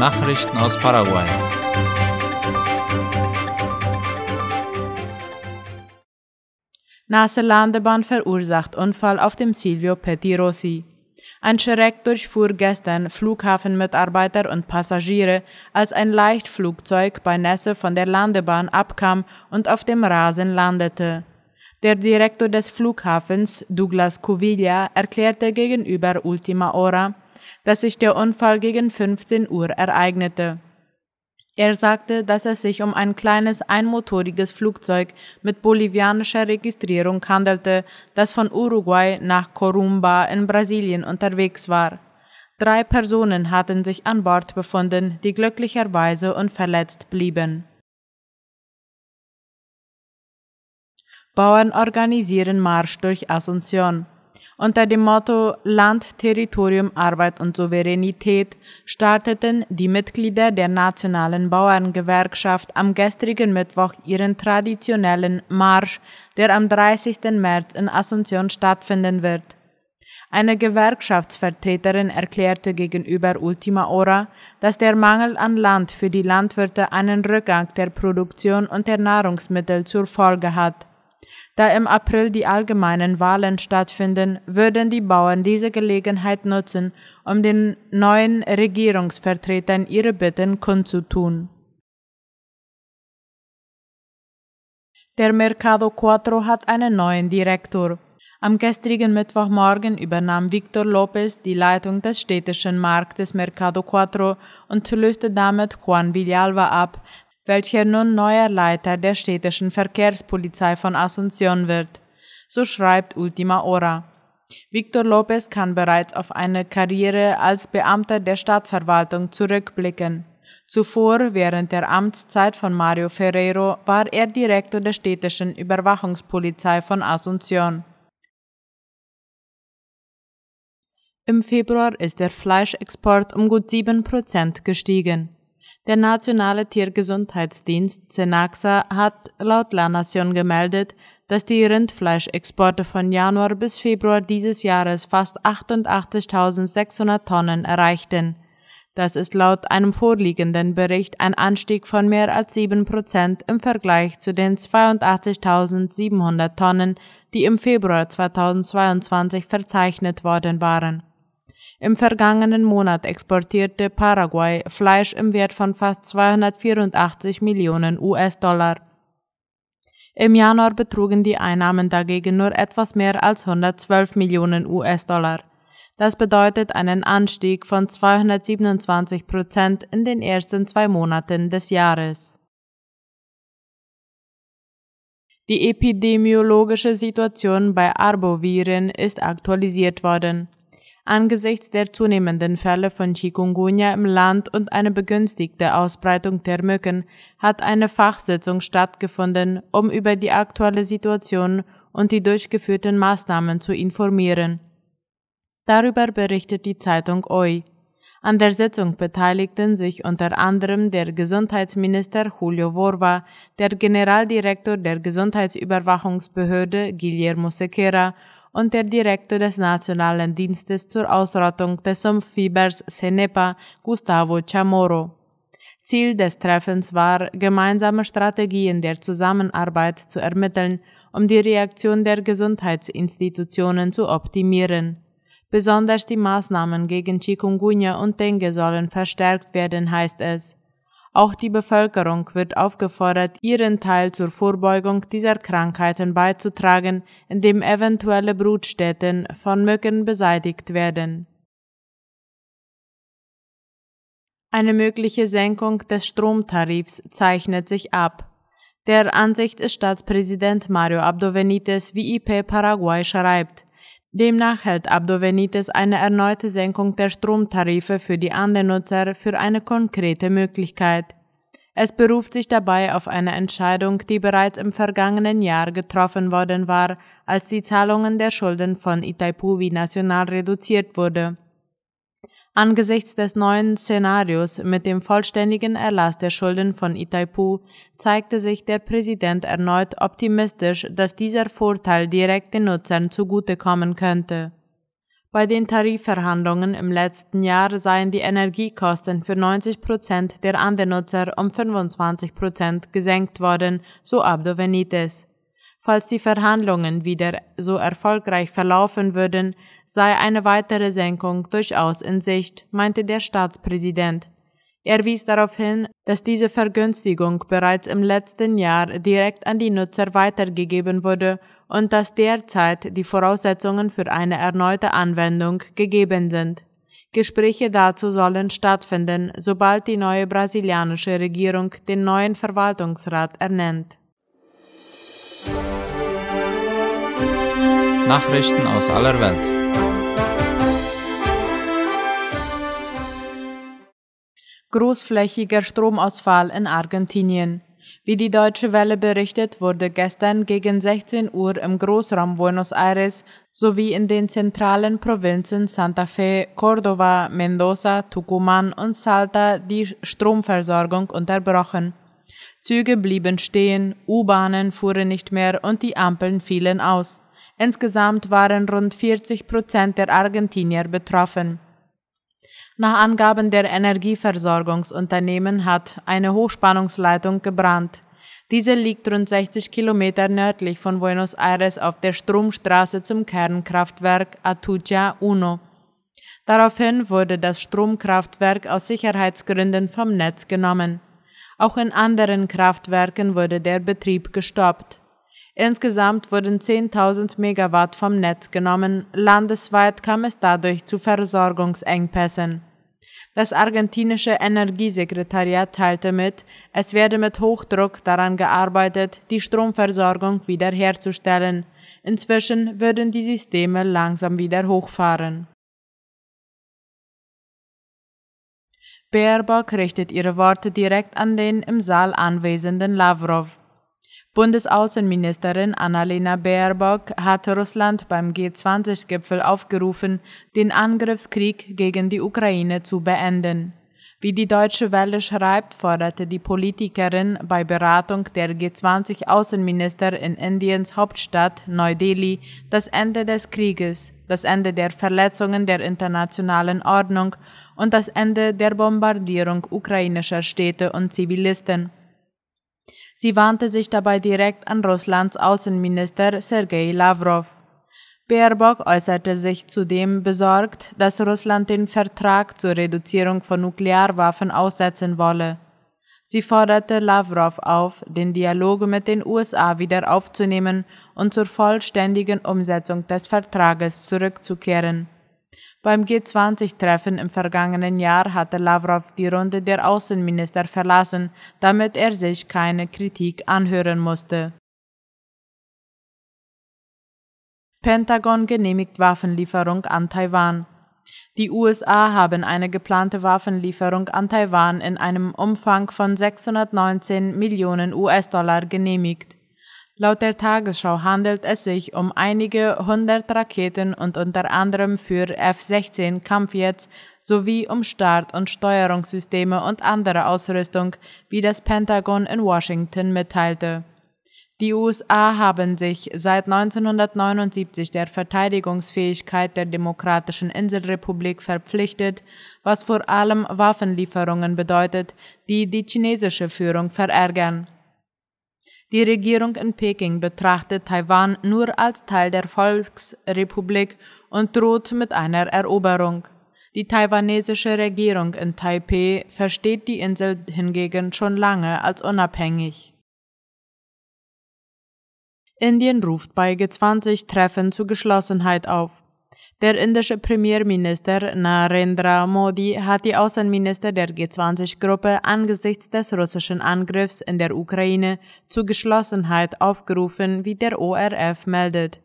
Nachrichten aus Paraguay. Nasse Landebahn verursacht Unfall auf dem Silvio Pettirossi. Ein Schreck durchfuhr gestern Flughafenmitarbeiter und Passagiere, als ein Leichtflugzeug bei Nässe von der Landebahn abkam und auf dem Rasen landete. Der Direktor des Flughafens, Douglas Covilla, erklärte gegenüber Ultima Hora, dass sich der Unfall gegen 15 Uhr ereignete. Er sagte, dass es sich um ein kleines einmotoriges Flugzeug mit bolivianischer Registrierung handelte, das von Uruguay nach Corumba in Brasilien unterwegs war. Drei Personen hatten sich an Bord befunden, die glücklicherweise unverletzt blieben. Bauern organisieren Marsch durch Asunción. Unter dem Motto Land, Territorium, Arbeit und Souveränität starteten die Mitglieder der Nationalen Bauerngewerkschaft am gestrigen Mittwoch ihren traditionellen Marsch, der am 30. März in Asunción stattfinden wird. Eine Gewerkschaftsvertreterin erklärte gegenüber Ultima Hora, dass der Mangel an Land für die Landwirte einen Rückgang der Produktion und der Nahrungsmittel zur Folge hat. Da im April die allgemeinen Wahlen stattfinden, würden die Bauern diese Gelegenheit nutzen, um den neuen Regierungsvertretern ihre Bitten kundzutun. Der Mercado Cuatro hat einen neuen Direktor. Am gestrigen Mittwochmorgen übernahm Victor Lopez die Leitung des städtischen Marktes Mercado Cuatro und löste damit Juan Villalba ab, welcher nun neuer Leiter der städtischen Verkehrspolizei von Asunción wird. So schreibt Ultima Hora. Victor Lopez kann bereits auf eine Karriere als Beamter der Stadtverwaltung zurückblicken. Zuvor, während der Amtszeit von Mario Ferreiro, war er Direktor der städtischen Überwachungspolizei von Asunción. Im Februar ist der Fleischexport um gut sieben Prozent gestiegen. Der Nationale Tiergesundheitsdienst Cenaxa hat laut La Nation gemeldet, dass die Rindfleischexporte von Januar bis Februar dieses Jahres fast 88.600 Tonnen erreichten. Das ist laut einem vorliegenden Bericht ein Anstieg von mehr als sieben Prozent im Vergleich zu den 82.700 Tonnen, die im Februar 2022 verzeichnet worden waren. Im vergangenen Monat exportierte Paraguay Fleisch im Wert von fast 284 Millionen US-Dollar. Im Januar betrugen die Einnahmen dagegen nur etwas mehr als 112 Millionen US-Dollar. Das bedeutet einen Anstieg von 227 Prozent in den ersten zwei Monaten des Jahres. Die epidemiologische Situation bei Arboviren ist aktualisiert worden. Angesichts der zunehmenden Fälle von Chikungunya im Land und eine begünstigte Ausbreitung der Mücken hat eine Fachsitzung stattgefunden, um über die aktuelle Situation und die durchgeführten Maßnahmen zu informieren. Darüber berichtet die Zeitung OI. An der Sitzung beteiligten sich unter anderem der Gesundheitsminister Julio Vorva, der Generaldirektor der Gesundheitsüberwachungsbehörde Guillermo Sequeira und der Direktor des Nationalen Dienstes zur Ausrottung des Sumpffiebers Cenepa, Gustavo Chamorro. Ziel des Treffens war, gemeinsame Strategien der Zusammenarbeit zu ermitteln, um die Reaktion der Gesundheitsinstitutionen zu optimieren. Besonders die Maßnahmen gegen Chikungunya und Dengue sollen verstärkt werden, heißt es. Auch die Bevölkerung wird aufgefordert, ihren Teil zur Vorbeugung dieser Krankheiten beizutragen, indem eventuelle Brutstätten von Mücken beseitigt werden. Eine mögliche Senkung des Stromtarifs zeichnet sich ab. Der Ansicht ist Staatspräsident Mario Abdo Benitez, wie IP Paraguay schreibt. Demnach hält Abdo Benitez eine erneute Senkung der Stromtarife für die Andennutzer für eine konkrete Möglichkeit. Es beruft sich dabei auf eine Entscheidung, die bereits im vergangenen Jahr getroffen worden war, als die Zahlungen der Schulden von Itaipu National reduziert wurde. Angesichts des neuen Szenarios mit dem vollständigen Erlass der Schulden von Itaipu zeigte sich der Präsident erneut optimistisch, dass dieser Vorteil direkt den Nutzern zugutekommen könnte. Bei den Tarifverhandlungen im letzten Jahr seien die Energiekosten für 90 Prozent der Andenutzer um 25 Prozent gesenkt worden, so Abdo Benitez. Falls die Verhandlungen wieder so erfolgreich verlaufen würden, sei eine weitere Senkung durchaus in Sicht, meinte der Staatspräsident. Er wies darauf hin, dass diese Vergünstigung bereits im letzten Jahr direkt an die Nutzer weitergegeben wurde und dass derzeit die Voraussetzungen für eine erneute Anwendung gegeben sind. Gespräche dazu sollen stattfinden, sobald die neue brasilianische Regierung den neuen Verwaltungsrat ernennt. Nachrichten aus aller Welt. Großflächiger Stromausfall in Argentinien. Wie die Deutsche Welle berichtet, wurde gestern gegen 16 Uhr im Großraum Buenos Aires sowie in den zentralen Provinzen Santa Fe, Córdoba, Mendoza, Tucumán und Salta die Stromversorgung unterbrochen. Züge blieben stehen, U-Bahnen fuhren nicht mehr und die Ampeln fielen aus. Insgesamt waren rund 40 Prozent der Argentinier betroffen. Nach Angaben der Energieversorgungsunternehmen hat eine Hochspannungsleitung gebrannt. Diese liegt rund 60 Kilometer nördlich von Buenos Aires auf der Stromstraße zum Kernkraftwerk Atucha Uno. Daraufhin wurde das Stromkraftwerk aus Sicherheitsgründen vom Netz genommen. Auch in anderen Kraftwerken wurde der Betrieb gestoppt. Insgesamt wurden 10.000 Megawatt vom Netz genommen. Landesweit kam es dadurch zu Versorgungsengpässen. Das argentinische Energiesekretariat teilte mit, es werde mit Hochdruck daran gearbeitet, die Stromversorgung wiederherzustellen. Inzwischen würden die Systeme langsam wieder hochfahren. Baerbock richtet ihre Worte direkt an den im Saal anwesenden Lavrov. Bundesaußenministerin Annalena Baerbock hatte Russland beim G20-Gipfel aufgerufen, den Angriffskrieg gegen die Ukraine zu beenden. Wie die Deutsche Welle schreibt, forderte die Politikerin bei Beratung der G20-Außenminister in Indiens Hauptstadt Neu-Delhi das Ende des Krieges, das Ende der Verletzungen der internationalen Ordnung und das Ende der Bombardierung ukrainischer Städte und Zivilisten. Sie wandte sich dabei direkt an Russlands Außenminister Sergei Lavrov. Baerbock äußerte sich zudem besorgt, dass Russland den Vertrag zur Reduzierung von Nuklearwaffen aussetzen wolle. Sie forderte Lavrov auf, den Dialog mit den USA wieder aufzunehmen und zur vollständigen Umsetzung des Vertrages zurückzukehren. Beim G20-Treffen im vergangenen Jahr hatte Lavrov die Runde der Außenminister verlassen, damit er sich keine Kritik anhören musste. Pentagon genehmigt Waffenlieferung an Taiwan. Die USA haben eine geplante Waffenlieferung an Taiwan in einem Umfang von 619 Millionen US-Dollar genehmigt. Laut der Tagesschau handelt es sich um einige hundert Raketen und unter anderem für F-16 Kampfjets sowie um Start- und Steuerungssysteme und andere Ausrüstung, wie das Pentagon in Washington mitteilte. Die USA haben sich seit 1979 der Verteidigungsfähigkeit der Demokratischen Inselrepublik verpflichtet, was vor allem Waffenlieferungen bedeutet, die die chinesische Führung verärgern. Die Regierung in Peking betrachtet Taiwan nur als Teil der Volksrepublik und droht mit einer Eroberung. Die taiwanesische Regierung in Taipeh versteht die Insel hingegen schon lange als unabhängig. Indien ruft bei G20-Treffen zu Geschlossenheit auf. Der indische Premierminister Narendra Modi hat die Außenminister der G20-Gruppe angesichts des russischen Angriffs in der Ukraine zu Geschlossenheit aufgerufen, wie der ORF meldet.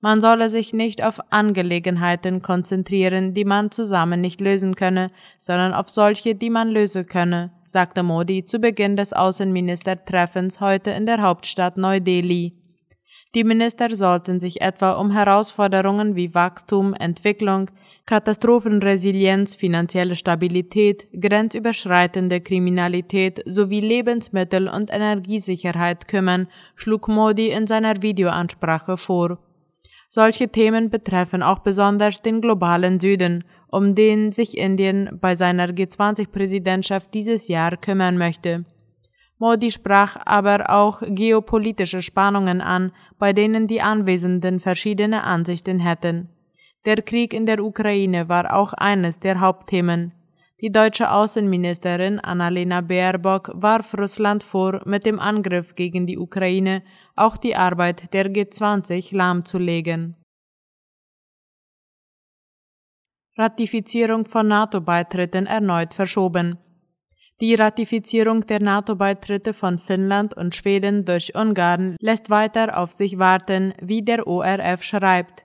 Man solle sich nicht auf Angelegenheiten konzentrieren, die man zusammen nicht lösen könne, sondern auf solche, die man lösen könne, sagte Modi zu Beginn des Außenministertreffens heute in der Hauptstadt Neu-Delhi. Die Minister sollten sich etwa um Herausforderungen wie Wachstum, Entwicklung, Katastrophenresilienz, finanzielle Stabilität, grenzüberschreitende Kriminalität sowie Lebensmittel- und Energiesicherheit kümmern, schlug Modi in seiner Videoansprache vor. Solche Themen betreffen auch besonders den globalen Süden, um den sich Indien bei seiner G20-Präsidentschaft dieses Jahr kümmern möchte. Modi sprach aber auch geopolitische Spannungen an, bei denen die Anwesenden verschiedene Ansichten hätten. Der Krieg in der Ukraine war auch eines der Hauptthemen. Die deutsche Außenministerin Annalena Baerbock warf Russland vor, mit dem Angriff gegen die Ukraine auch die Arbeit der G20 lahmzulegen. Ratifizierung von NATO-Beitritten erneut verschoben. Die Ratifizierung der NATO-Beitritte von Finnland und Schweden durch Ungarn lässt weiter auf sich warten, wie der ORF schreibt.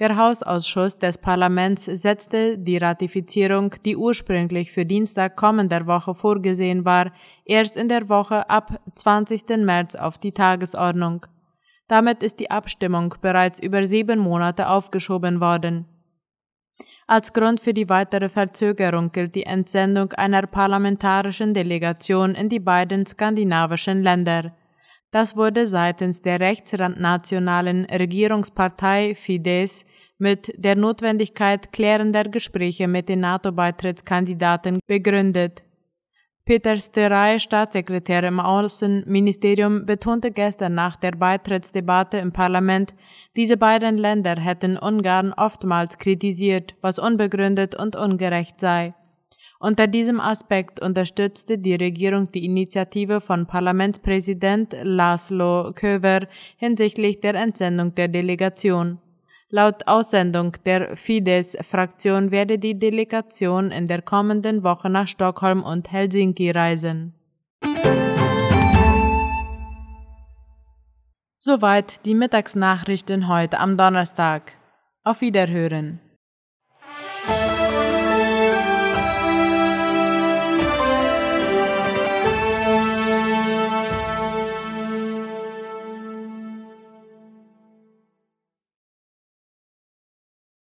Der Hausausschuss des Parlaments setzte die Ratifizierung, die ursprünglich für Dienstag kommender Woche vorgesehen war, erst in der Woche ab 20. März auf die Tagesordnung. Damit ist die Abstimmung bereits über sieben Monate aufgeschoben worden. Als Grund für die weitere Verzögerung gilt die Entsendung einer parlamentarischen Delegation in die beiden skandinavischen Länder. Das wurde seitens der rechtsnationalen Regierungspartei Fidesz mit der Notwendigkeit klärender Gespräche mit den NATO-Beitrittskandidaten begründet. Peter Steray, Staatssekretär im Außenministerium, betonte gestern nach der Beitrittsdebatte im Parlament, diese beiden Länder hätten Ungarn oftmals kritisiert, was unbegründet und ungerecht sei. Unter diesem Aspekt unterstützte die Regierung die Initiative von Parlamentspräsident Laszlo Köver hinsichtlich der Entsendung der Delegation. Laut Aussendung der Fidesz-Fraktion werde die Delegation in der kommenden Woche nach Stockholm und Helsinki reisen. Soweit die Mittagsnachrichten heute am Donnerstag. Auf Wiederhören.